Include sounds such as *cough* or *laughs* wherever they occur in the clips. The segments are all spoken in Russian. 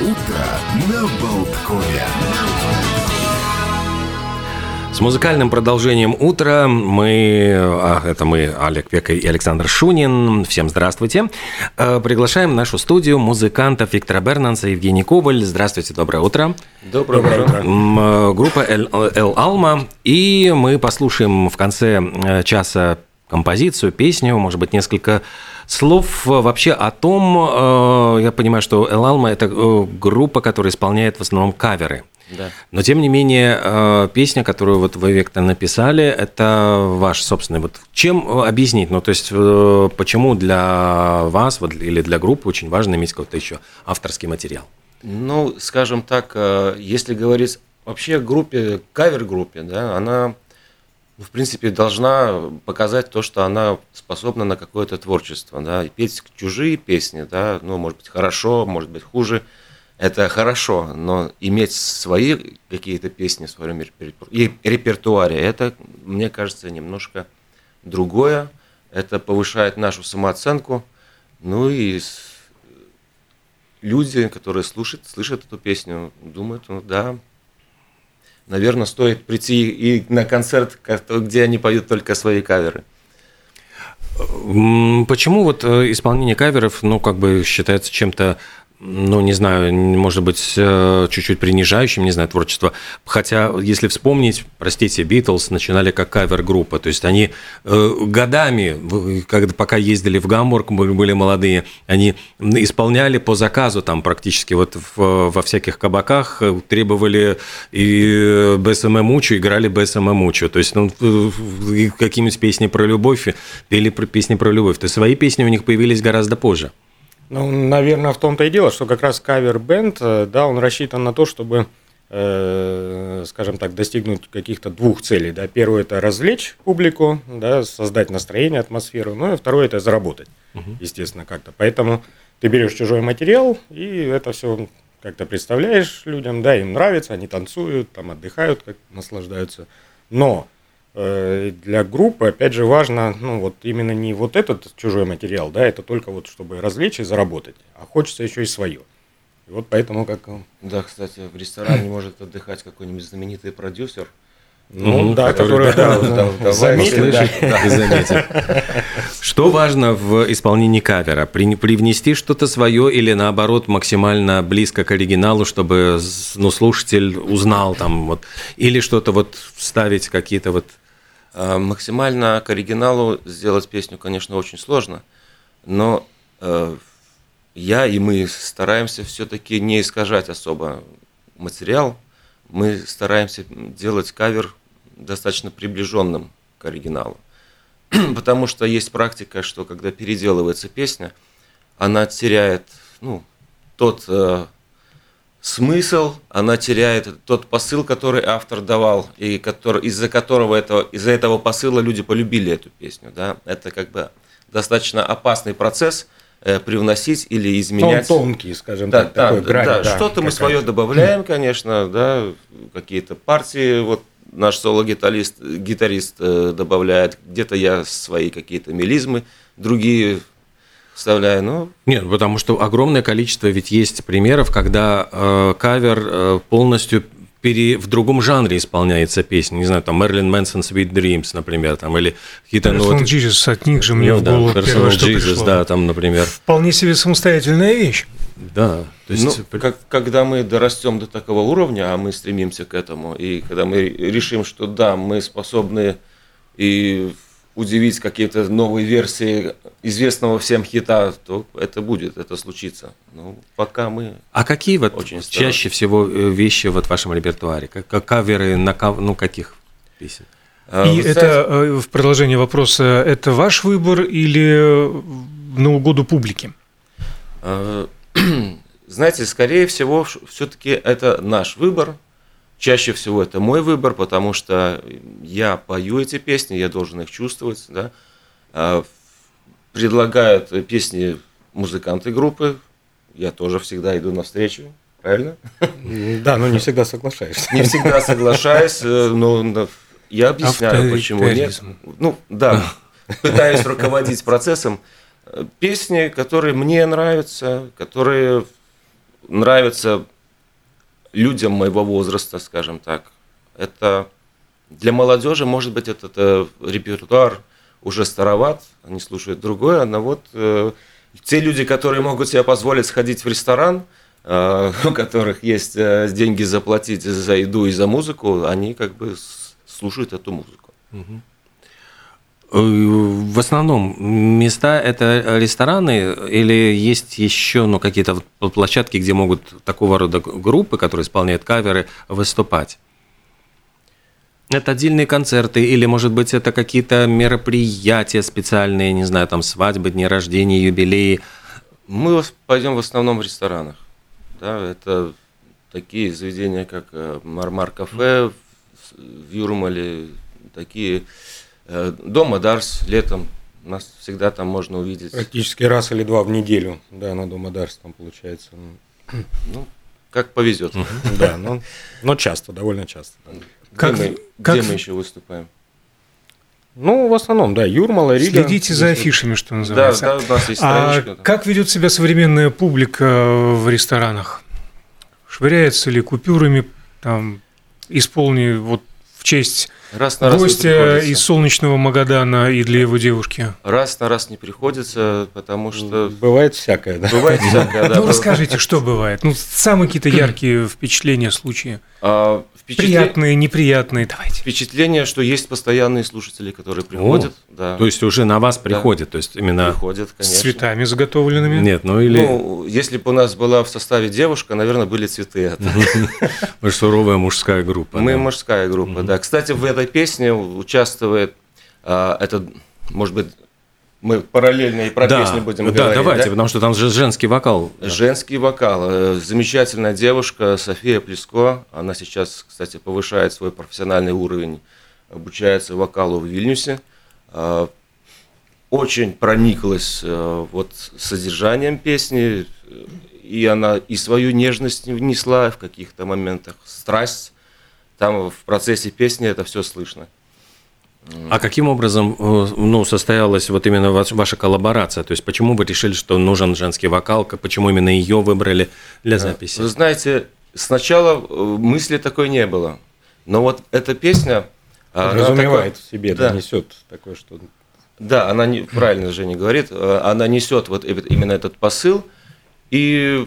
Утро на Болткове. С музыкальным продолжением утра мы, а, это мы, Олег Пека и Александр Шунин. Всем здравствуйте. Э, Приглашаем в нашу студию музыкантов Виктора Бернанса и Евгений Коваль. Здравствуйте, доброе утро. Доброе утро. М, э, Группа «Эл Эл Алма. И мы послушаем в конце э, часа композицию, песню, может быть, несколько слов э, вообще о том, э, я понимаю, что «Эл Алма» – это э, группа, которая исполняет в основном каверы. Да. Но тем не менее, песня, которую вот вы, Виктор, написали, это ваш собственный. Вот чем объяснить? Ну, то есть, почему для вас вот, или для группы очень важно иметь какой-то еще авторский материал? Ну, скажем так, если говорить вообще о группе, кавер-группе, да, она, в принципе, должна показать то, что она способна на какое-то творчество, да, и петь чужие песни, да, ну, может быть, хорошо, может быть, хуже, это хорошо, но иметь свои какие-то песни в своем репертуаре, это, мне кажется, немножко другое, это повышает нашу самооценку, ну и люди, которые слушают, слышат эту песню, думают, ну да, наверное, стоит прийти и на концерт, ко- где они поют только свои каверы. Почему вот э, исполнение каверов, ну, как бы считается чем-то, ну, не знаю, может быть, э, чуть-чуть принижающим, не знаю, творчество. Хотя, если вспомнить, простите, Битлз начинали как кавер-группа, то есть они э, годами, когда, пока ездили в Гамбург, мы были молодые, они исполняли по заказу там практически вот в- во всяких кабаках, э, требовали и БСМ Мучу, играли БСМ Мучу, то есть ну, какие-нибудь песни про любовь, пели песни про любовь, то есть свои песни у них появились гораздо позже. Ну, наверное, в том-то и дело, что как раз кавер-бенд, э, да, он рассчитан на то, чтобы, э, скажем так, достигнуть каких-то двух целей. Да. Первое – это развлечь публику, да, создать настроение, атмосферу. Ну, и второе – это заработать, естественно, как-то. Поэтому ты берешь чужой материал, и это все как-то представляешь людям, да, им нравится, они танцуют, там отдыхают, как наслаждаются. Но для группы, опять же, важно, ну, вот именно не вот этот чужой материал, да, это только вот чтобы развлечь и заработать, а хочется еще и свое. И вот поэтому как... э, Да, кстати, в ресторане *clears throat* может отдыхать какой-нибудь знаменитый продюсер. Ну, Мгм, да, который, который, да, да, да, да, заметил, да. И заметит. Что важно в исполнении кавера? При- Привнести что-то свое или наоборот максимально близко к оригиналу, чтобы ну, слушатель узнал там вот, или что-то вот вставить какие-то вот Максимально к оригиналу сделать песню, конечно, очень сложно, но э, я и мы стараемся все-таки не искажать особо материал. Мы стараемся делать кавер достаточно приближенным к оригиналу. *clears throat* Потому что есть практика, что когда переделывается песня, она теряет ну, тот э, смысл, она теряет тот посыл, который автор давал, и который, из-за которого этого, из-за этого посыла люди полюбили эту песню. Да? Это как бы достаточно опасный процесс э, привносить или изменять. тонкий, скажем Да, так, да, такой да, грань, да, да, что-то мы свое добавляем, конечно, да, какие-то партии, вот наш соло-гитарист гитарист, э, добавляет, где-то я свои какие-то мелизмы, другие вставляю, ну, Нет, потому что огромное количество ведь есть примеров, когда э, кавер э, полностью пере- в другом жанре исполняется песня. Не знаю, там Мерлин Мэнсон Sweet Dreams, например, там, или какие-то... ну, вот- Jesus от них же мне ну в да, голову Personal первое, что Jesus, пришло. да, там, например. Вполне себе самостоятельная вещь. Да, то есть... ну, как- когда мы дорастем до такого уровня, а мы стремимся к этому, и когда мы решим, что да, мы способны и удивить какие-то новые версии известного всем хита, то это будет, это случится. Ну, пока мы А какие вот Очень чаще всего э, вещи вот в вашем репертуаре? Как, как каверы на кав- ну каких песен? А, И вы это, знаете, э, в продолжение вопроса, это ваш выбор или э, на угоду публике? э, *clears throat* знаете, скорее всего, все-таки это наш выбор. Чаще всего это мой выбор, потому что я пою эти песни, я должен их чувствовать. Да? А, Предлагают песни музыканты группы, я тоже всегда иду навстречу, правильно? *laughs* Да, но не всегда соглашаешься. Не всегда соглашаюсь, э, но я объясняю, почему нет. Ну, да, *laughs* пытаюсь руководить процессом. Песни, которые мне нравятся, которые нравится людям моего возраста, скажем так. Это для молодежи, может быть, этот э, репертуар уже староват, они слушают другое, но вот э, те люди, которые могут себе позволить сходить в ресторан, э, *laughs* у которых есть э, деньги заплатить за еду и за музыку, они как бы слушают эту музыку. Э, В основном места это рестораны или есть еще ну, какие-то площадки, где могут такого рода группы, которые исполняют каверы, выступать? Это отдельные концерты или, может быть, это какие-то мероприятия специальные, не знаю, там свадьбы, дни рождения, юбилеи. Мы пойдем в основном в ресторанах. Да, это такие заведения, как э, Мармар кафе в Юрмале, такие э, Дома Дарс летом. Нас всегда там можно увидеть. Практически раз или два в неделю, да, на Дома Дарс там получается. Ну, как повезет. *laughs* Да, но, но часто, довольно часто. да. Как- где мы, как- где мы еще выступаем? Ну, в основном, да, Юрмала, Рига. Следите за афишами, что Да, называется. да, у нас есть А как ведет себя современная публика в ресторанах? Швыряется ли купюрами, там, исполни вот в честь Раз на раз гостя приходится. из солнечного Магадана и для его девушки? Раз на раз не приходится, потому что Бывает всякое, да. бывает всякое. да. ну, расскажите, что бывает? Ну, самые какие-то яркие впечатления, случаи. А, Приятные, неприятные, давайте. Впечатление, что есть постоянные слушатели, которые приходят. То есть уже на вас приходят, то есть именно... приходят, С конечно. цветами заготовленными. Нет, ну или Ну, если бы у нас была в составе девушка, наверное, были цветы. *laughs* Же суровая мужская группа. Мы мужская группа, да. Кстати, в этой песне участвует а, этот, может быть, мы параллельно и про да, песню будем да, говорить. давайте, да? потому что там же женский вокал. Женский вокал. Э, Замечательная девушка София Плеско. Она сейчас, кстати, повышает свой профессиональный уровень, обучается вокалу в Вильнюсе. А, Очень прониклась э, вот содержанием песни, э, и она и свою нежность внесла в каких-то моментах, страсть. Там в процессе песни это все слышно. А каким образом э, ну, состоялась вот именно ваш- ваша коллаборация? То есть почему вы решили, что нужен женский вокал? К- Почему именно ее выбрали для записи? Вы знаете, сначала э, мысли такой не было. Но вот эта песня... она Подразумевает такой- в себе, да. да, несет такое, что... Да, она не, правильно Женя говорит, э, она несет вот э- именно этот посыл. И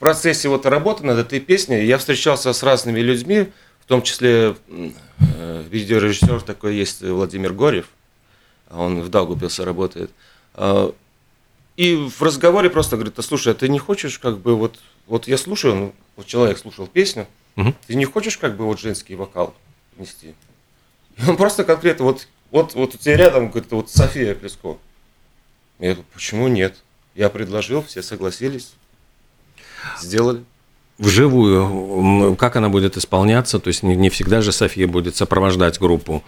процессе вот работы над этой песней я встречался с разными людьми, в том числе э, видеорежиссер такой есть Владимир Горев, он в Даугупилсе работает. А, И в разговоре просто говорит, а слушай, а ты не хочешь как бы вот, вот я слушаю, ну, вот человек слушал песню, Мгм. ты не хочешь как бы вот женский вокал нести? И он просто конкретно вот, вот, вот у тебя рядом, говорит, вот София Плеско. Я говорю, почему нет? Я предложил, все согласились, сделали. Вживую, как она будет исполняться? То есть не, не всегда же София будет сопровождать группу.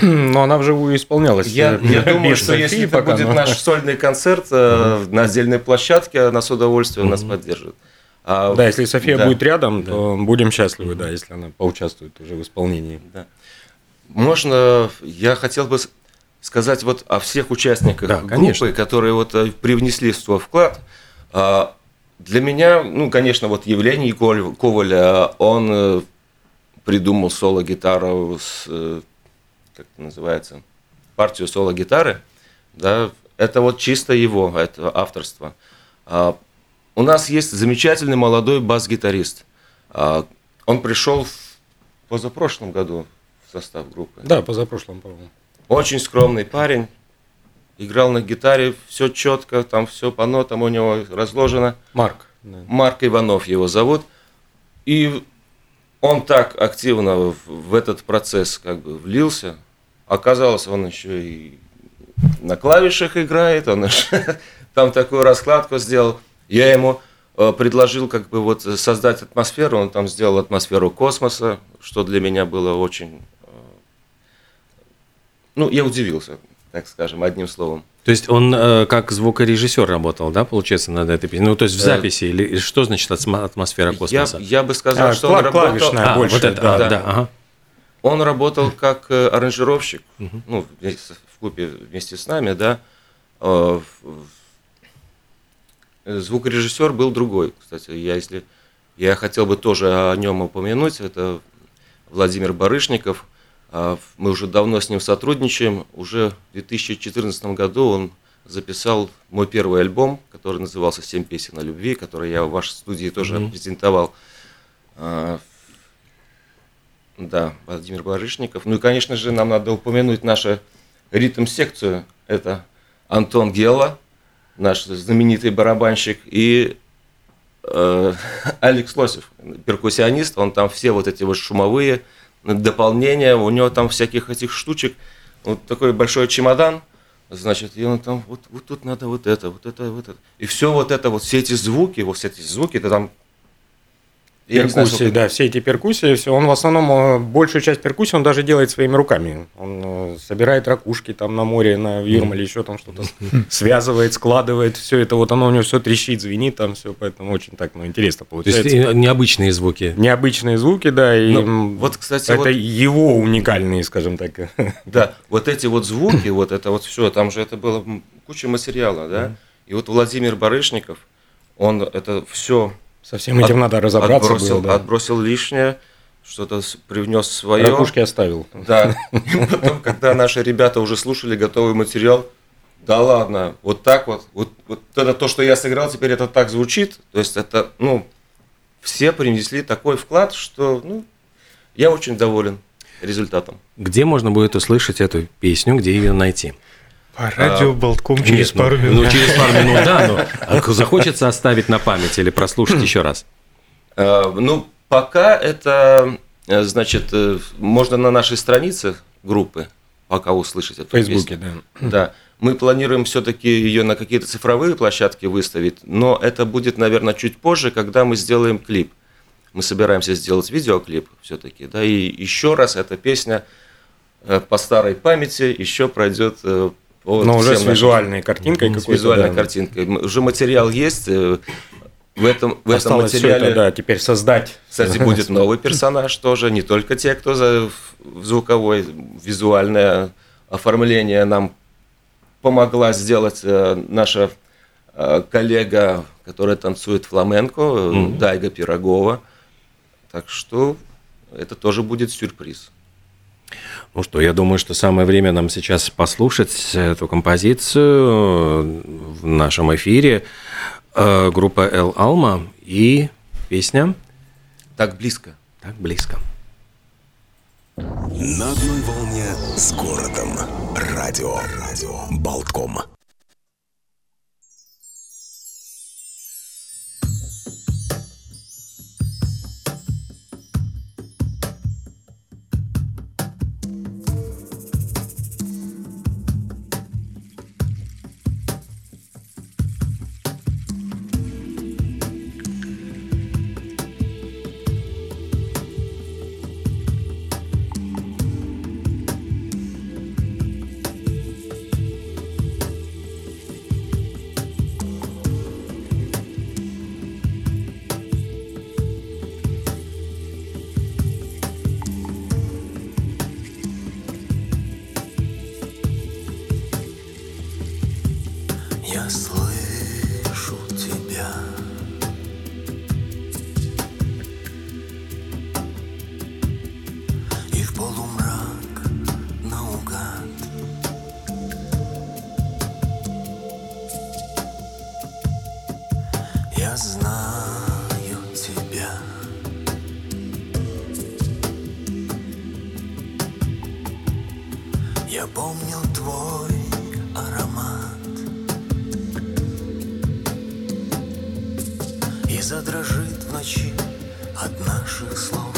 Но она вживую исполнялась. Я, я думаю, что Софии если это пока, будет но- наш сольный концерт э, на отдельной площадке, она с удовольствием нас поддержит. А, Да, если София да. будет рядом, то будем счастливы, да, если она поучаствует уже в исполнении. Да. Можно, я хотел бы сказать вот о всех участниках Да, группы, конечно. которые вот э, привнесли свой вклад. Для меня, ну, конечно, вот Коваль, Коваль, э, он э, придумал соло-гитару с, э, как это называется, партию соло-гитары, да, это вот чисто его, это авторство. А, У нас есть замечательный молодой бас-гитарист. А, Он пришел в позапрошлом году в состав группы. Да, позапрошлом, по-моему. Очень скромный парень. Играл на гитаре, все четко, там все по нотам у него разложено. Марк. Марк Иванов его зовут. И он так активно в, в этот процесс как бы влился. Оказалось, он еще и на клавишах играет, он *laughs* там такую раскладку сделал. Я ему э, предложил как бы вот создать атмосферу, он там сделал атмосферу космоса, что для меня было очень... э, Ну, я удивился, так скажем, одним словом. То есть он э, как звукорежиссер работал, да, получается, над этой песней? Ну, то есть в Да. записи, или или что значит атмосфера Я, космоса? я бы сказал, А, что он работал... клавишная А, больше, вот это, да, да. да, ага. Он работал как э, аранжировщик, ну, в клубе вместе с нами, да. Э, звукорежиссер был другой. Кстати, я если я хотел бы тоже о нем упомянуть, это Владимир Барышников. А, мы уже давно с ним сотрудничаем. Уже в 2014 году он записал мой первый альбом, который назывался «Семь песен о любви», который я в вашей студии тоже mm-hmm. презентовал. А, да, Владимир Барышников. Ну и, конечно же, нам надо упомянуть нашу ритм-секцию. Это Антон Гела, наш знаменитый барабанщик, и э, *laughs* Алекс Лосев, перкуссионист. Он там все вот эти вот шумовые дополнения, у него там всяких этих штучек. Вот такой большой чемодан, значит, и он там, вот, вот тут надо вот это, вот это, вот это. И все вот это, вот все эти звуки, вот все эти звуки, это там перкуссии, да, все эти перкуссии, все. Он в основном э, большую часть перкуссии он даже делает своими руками. Он э, собирает ракушки там на море, на Юрмале, еще там что-то связывает, складывает, все это вот оно у него все трещит, звенит там все, поэтому очень так, ну интересно получается. То есть необычные звуки. Необычные звуки, да, и ну, вот, кстати, это вот... его уникальные, скажем так. *laughs* Да, вот эти вот звуки, вот это вот все, там же это было куча материала, да, и вот Владимир Барышников, он это все со всем этим от, надо разобраться. Отбросил, было, да. отбросил лишнее, что-то привнес свое. Ракушки оставил. Да. И потом, когда наши ребята уже слушали готовый материал, да ладно, вот так вот, вот, вот это то, что я сыграл, теперь это так звучит. То есть это, ну, все принесли такой вклад, что, ну, я очень доволен результатом. Где можно будет услышать эту песню, где ее найти? По радио а, Болтком через нет, пару ну, минут. Ну, через пару минут, да, но *laughs* а захочется оставить на память или прослушать еще раз? А, ну, пока это, э, значит, э, можно на нашей странице группы пока услышать эту В Фейсбуке, песню. да. Да. Мы планируем все-таки ее на какие-то цифровые площадки выставить, но это будет, наверное, чуть позже, когда мы сделаем клип. Мы собираемся сделать видеоклип все-таки, да, и еще раз эта песня э, по старой памяти еще пройдет вот Но уже с визуальной картинкой какой-то. С визуальной да. картинкой. Уже материал есть. Э, в этом, в этом материале... это, да, теперь создать. Кстати, будет *laughs* новый персонаж тоже. Не только те, кто за звуковое, визуальное оформление нам помогла сделать э, наша э, коллега, которая танцует фламенко, mm-hmm. Дайга Пирогова. Так что это тоже будет сюрприз. Ну что, я думаю, что самое время нам сейчас послушать эту композицию в нашем эфире. Э, группа «Эл Алма» и песня «Так близко». «Так близко». На одной волне с городом. Радио. Радио. Болтком. Я знаю тебя. Я помню твой аромат И задрожит в ночи от наших слов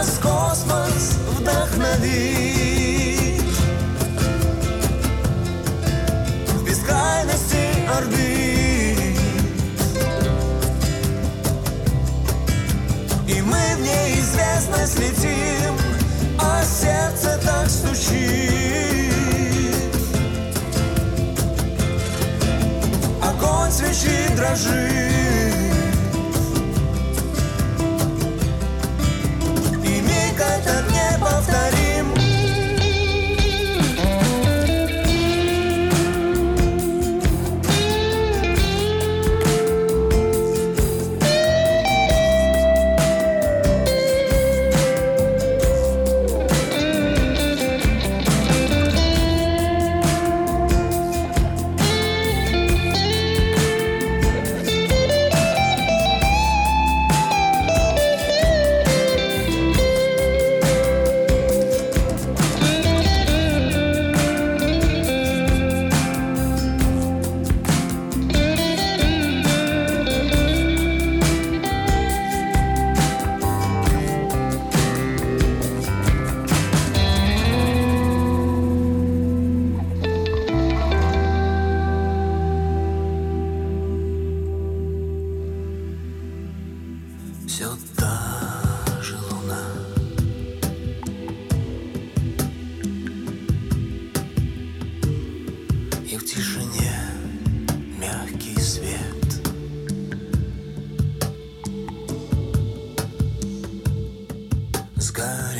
нас космос вдохновит. В бескрайности орбит И мы в неизвестность летим А сердце так стучит. Огонь свечи дрожит. Scotty.